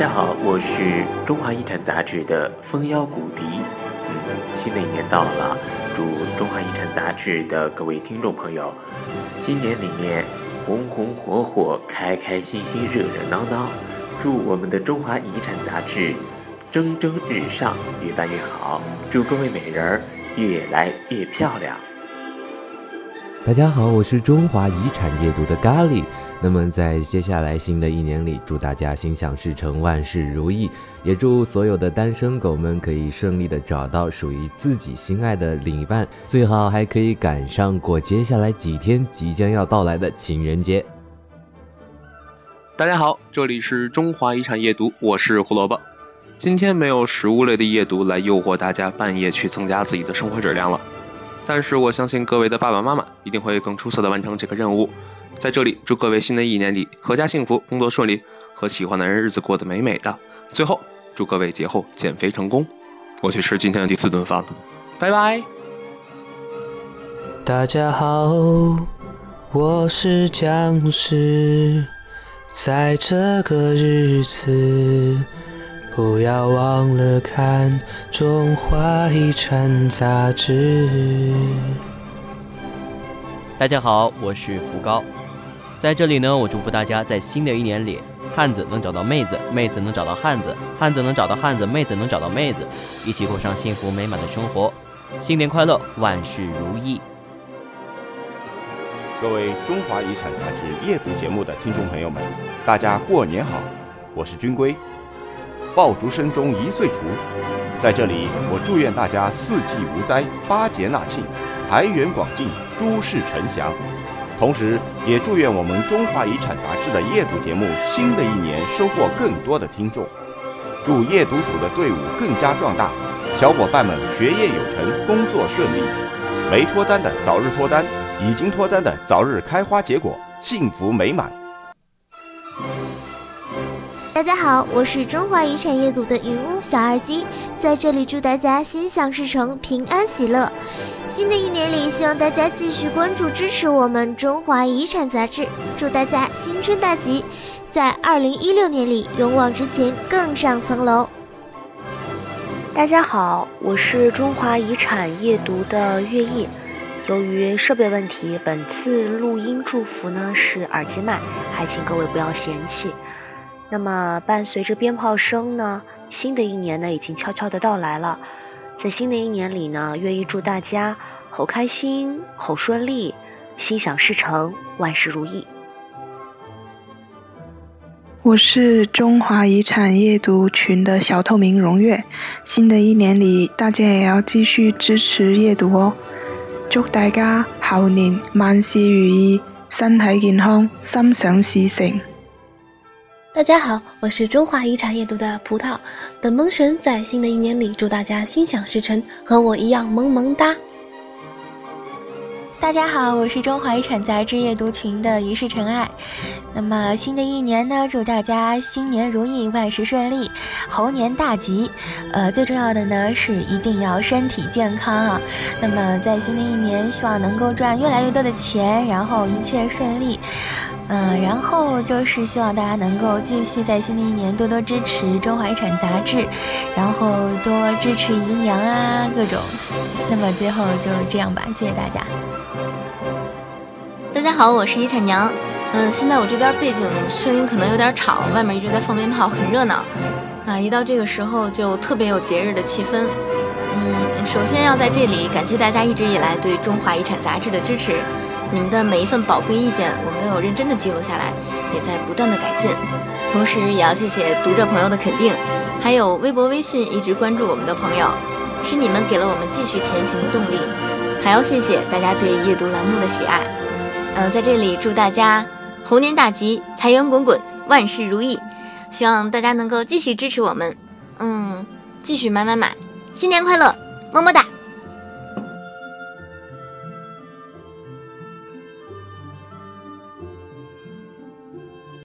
大家好，我是中华遗产杂志的风妖古迪。嗯，新的一年到了，祝中华遗产杂志的各位听众朋友，新年里面红红火火、开开心心、热热闹闹。祝我们的中华遗产杂志蒸蒸日上，越办越好。祝各位美人儿越来越漂亮。大家好，我是中华遗产夜读的咖喱。那么在接下来新的一年里，祝大家心想事成，万事如意。也祝所有的单身狗们可以顺利的找到属于自己心爱的另一半，最好还可以赶上过接下来几天即将要到来的情人节。大家好，这里是中华遗产夜读，我是胡萝卜。今天没有食物类的夜读来诱惑大家半夜去增加自己的生活质量了。但是我相信各位的爸爸妈妈一定会更出色的完成这个任务。在这里，祝各位新的一年里阖家幸福，工作顺利，和喜欢的人日子过得美美的。最后，祝各位节后减肥成功。我去吃今天的第四顿饭了，拜拜。大家好，我是僵尸，在这个日子。不要忘了看《中华遗产》杂志。大家好，我是福高，在这里呢，我祝福大家在新的一年里，汉子能找到妹子，妹子能找到汉子，汉子能找到汉子，妹子能找到妹子，一起过上幸福美满的生活。新年快乐，万事如意！各位《中华遗产》杂志夜读节目的听众朋友们，大家过年好，我是军规。爆竹声中一岁除，在这里，我祝愿大家四季无灾，八节纳庆，财源广进，诸事成祥。同时，也祝愿我们中华遗产杂志的夜读节目，新的一年收获更多的听众。祝夜读组的队伍更加壮大，小伙伴们学业有成，工作顺利。没脱单的早日脱单，已经脱单的早日开花结果，幸福美满。大家好，我是中华遗产阅读的云屋小二鸡，在这里祝大家心想事成，平安喜乐。新的一年里，希望大家继续关注支持我们中华遗产杂志，祝大家新春大吉，在二零一六年里勇往直前，更上层楼。大家好，我是中华遗产阅读的月意，由于设备问题，本次录音祝福呢是耳机麦，还请各位不要嫌弃。那么，伴随着鞭炮声呢，新的一年呢已经悄悄的到来了。在新的一年里呢，愿意祝大家好开心、好顺利、心想事成、万事如意。我是中华遗产阅读群的小透明荣月，新的一年里，大家也要继续支持阅读哦。祝大家猴年万事如意，身体健康，心想事成。大家好，我是中华遗产阅读的葡萄。本萌神在新的一年里，祝大家心想事成，和我一样萌萌哒。大家好，我是中华遗产杂志阅读群的于是尘埃。那么新的一年呢，祝大家新年如意，万事顺利，猴年大吉。呃，最重要的呢是一定要身体健康啊。那么在新的一年，希望能够赚越来越多的钱，然后一切顺利。嗯，然后就是希望大家能够继续在新的一年多多支持中华遗产杂志，然后多支持姨娘啊各种。那么最后就这样吧，谢谢大家。大家好，我是遗产娘。嗯，现在我这边背景声音可能有点吵，外面一直在放鞭炮，很热闹。啊，一到这个时候就特别有节日的气氛。嗯，首先要在这里感谢大家一直以来对中华遗产杂志的支持。你们的每一份宝贵意见，我们都有认真的记录下来，也在不断的改进。同时，也要谢谢读者朋友的肯定，还有微博、微信一直关注我们的朋友，是你们给了我们继续前行的动力。还要谢谢大家对夜读栏目的喜爱。嗯，在这里祝大家猴年大吉，财源滚滚，万事如意。希望大家能够继续支持我们，嗯，继续买买买，新年快乐，么么哒。